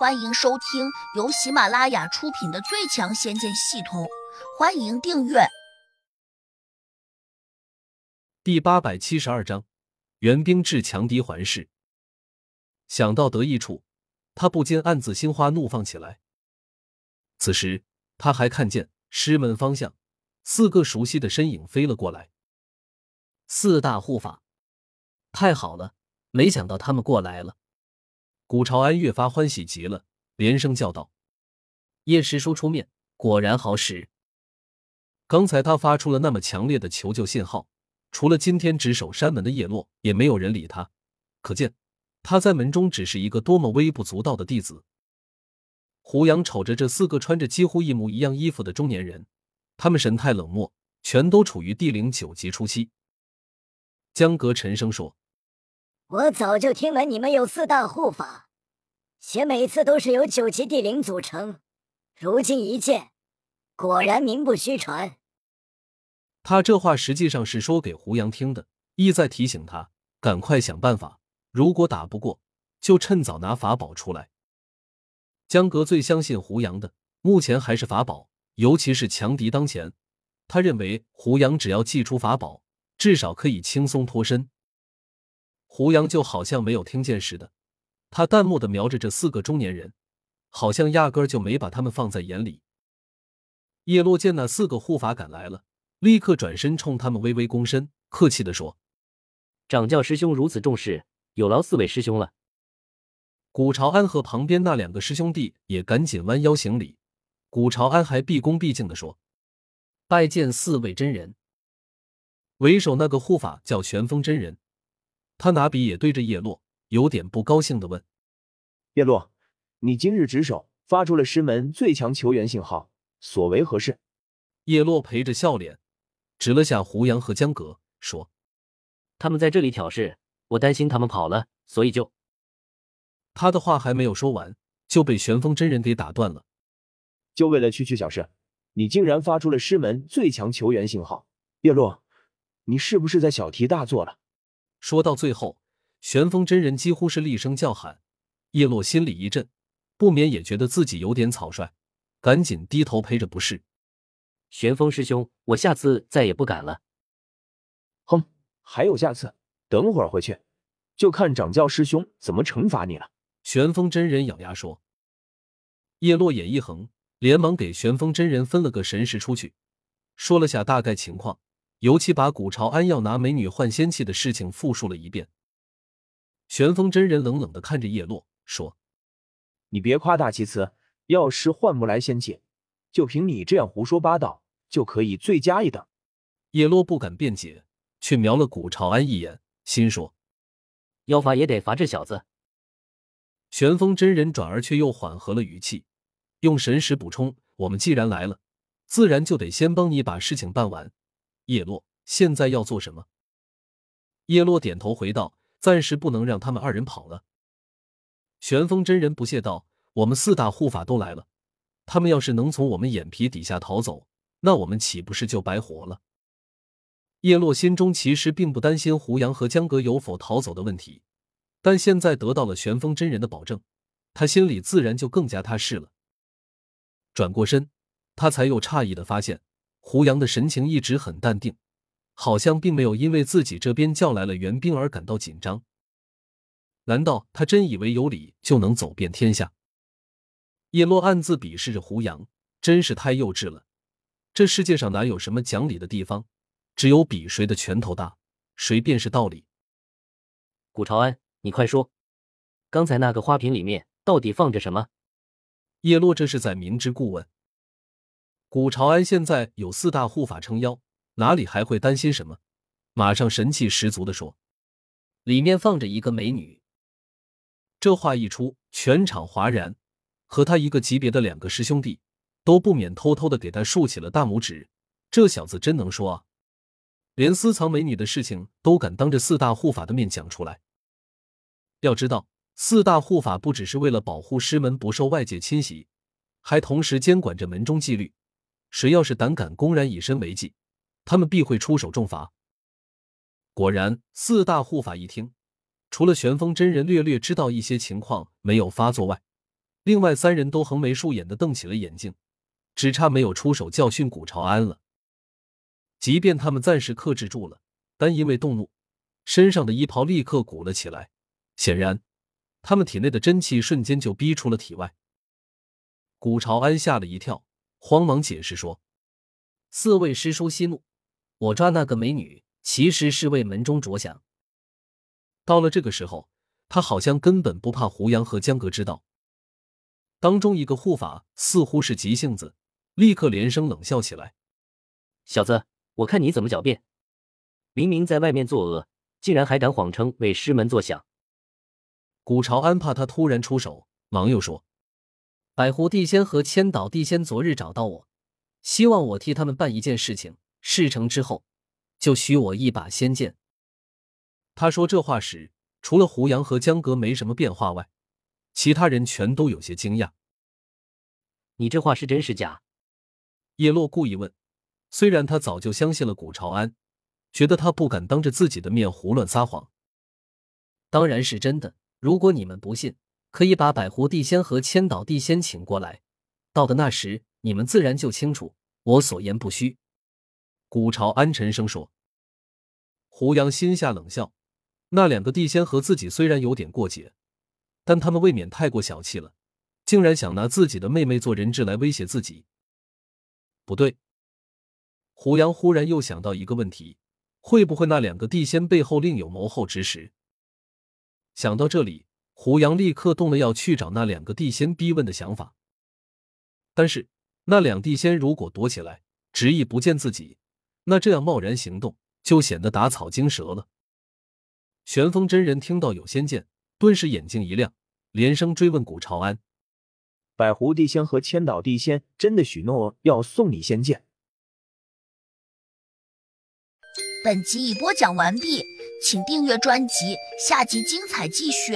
欢迎收听由喜马拉雅出品的《最强仙剑系统》，欢迎订阅。第八百七十二章，援兵至强敌环视。想到得意处，他不禁暗自心花怒放起来。此时，他还看见师门方向四个熟悉的身影飞了过来。四大护法，太好了！没想到他们过来了。古朝安越发欢喜极了，连声叫道：“叶师叔出面，果然好使。刚才他发出了那么强烈的求救信号，除了今天值守山门的叶落，也没有人理他。可见他在门中只是一个多么微不足道的弟子。”胡杨瞅着这四个穿着几乎一模一样衣服的中年人，他们神态冷漠，全都处于地灵九级初期。江阁沉声说。我早就听闻你们有四大护法，且每次都是由九级地灵组成。如今一见，果然名不虚传。他这话实际上是说给胡杨听的，意在提醒他赶快想办法。如果打不过，就趁早拿法宝出来。江格最相信胡杨的，目前还是法宝，尤其是强敌当前，他认为胡杨只要祭出法宝，至少可以轻松脱身。胡杨就好像没有听见似的，他淡漠的瞄着这四个中年人，好像压根儿就没把他们放在眼里。叶落见那四个护法赶来了，立刻转身冲他们微微躬身，客气的说：“掌教师兄如此重视，有劳四位师兄了。”古朝安和旁边那两个师兄弟也赶紧弯腰行礼。古朝安还毕恭毕敬的说：“拜见四位真人。”为首那个护法叫玄风真人。他拿笔也对着叶落，有点不高兴的问：“叶落，你今日值守，发出了师门最强求援信号，所为何事？”叶落陪着笑脸，指了下胡杨和江格，说：“他们在这里挑事，我担心他们跑了，所以就……”他的话还没有说完，就被玄风真人给打断了。就为了区区小事，你竟然发出了师门最强求援信号？叶落，你是不是在小题大做了？说到最后，玄风真人几乎是厉声叫喊，叶落心里一震，不免也觉得自己有点草率，赶紧低头陪着不是。玄风师兄，我下次再也不敢了。哼，还有下次？等会儿回去，就看掌教师兄怎么惩罚你了。玄风真人咬牙说。叶落眼一横，连忙给玄风真人分了个神识出去，说了下大概情况。尤其把古朝安要拿美女换仙器的事情复述了一遍。玄风真人冷冷的看着叶落，说：“你别夸大其词，要是换不来仙界，就凭你这样胡说八道，就可以罪加一等。”叶落不敢辩解，却瞄了古朝安一眼，心说：“要罚也得罚这小子。”玄风真人转而却又缓和了语气，用神识补充：“我们既然来了，自然就得先帮你把事情办完。”叶落，现在要做什么？叶落点头回道：“暂时不能让他们二人跑了。”玄风真人不屑道：“我们四大护法都来了，他们要是能从我们眼皮底下逃走，那我们岂不是就白活了？”叶落心中其实并不担心胡杨和江阁有否逃走的问题，但现在得到了玄风真人的保证，他心里自然就更加踏实了。转过身，他才又诧异的发现。胡杨的神情一直很淡定，好像并没有因为自己这边叫来了援兵而感到紧张。难道他真以为有理就能走遍天下？叶落暗自鄙视着胡杨，真是太幼稚了。这世界上哪有什么讲理的地方？只有比谁的拳头大，谁便是道理。古朝安，你快说，刚才那个花瓶里面到底放着什么？叶落这是在明知故问。古朝安现在有四大护法撑腰，哪里还会担心什么？马上神气十足的说：“里面放着一个美女。”这话一出，全场哗然，和他一个级别的两个师兄弟都不免偷偷的给他竖起了大拇指。这小子真能说啊，连私藏美女的事情都敢当着四大护法的面讲出来。要知道，四大护法不只是为了保护师门不受外界侵袭，还同时监管着门中纪律。谁要是胆敢公然以身为祭，他们必会出手重罚。果然，四大护法一听，除了玄风真人略略知道一些情况没有发作外，另外三人都横眉竖眼的瞪起了眼睛，只差没有出手教训古朝安了。即便他们暂时克制住了，但因为动怒，身上的衣袍立刻鼓了起来。显然，他们体内的真气瞬间就逼出了体外。古朝安吓了一跳，慌忙解释说：“四位师叔息怒，我抓那个美女其实是为门中着想。”到了这个时候，他好像根本不怕胡杨和江阁知道。当中一个护法似乎是急性子，立刻连声冷笑起来：“小子！”我看你怎么狡辩！明明在外面作恶，竟然还敢谎称为师门作响。古朝安怕他突然出手，忙又说：“百狐地仙和千岛地仙昨日找到我，希望我替他们办一件事情，事成之后就许我一把仙剑。”他说这话时，除了胡杨和江阁没什么变化外，其他人全都有些惊讶。你这话是真是假？叶落故意问。虽然他早就相信了古朝安，觉得他不敢当着自己的面胡乱撒谎。当然是真的。如果你们不信，可以把百狐地仙和千岛地仙请过来，到的那时，你们自然就清楚。我所言不虚。古朝安沉声说。胡杨心下冷笑，那两个地仙和自己虽然有点过节，但他们未免太过小气了，竟然想拿自己的妹妹做人质来威胁自己。不对。胡杨忽然又想到一个问题：会不会那两个地仙背后另有谋后之实？想到这里，胡杨立刻动了要去找那两个地仙逼问的想法。但是，那两地仙如果躲起来，执意不见自己，那这样贸然行动就显得打草惊蛇了。玄风真人听到有仙剑，顿时眼睛一亮，连声追问古朝安：“百狐地仙和千岛地仙真的许诺要送你仙剑？”本集已播讲完毕，请订阅专辑，下集精彩继续。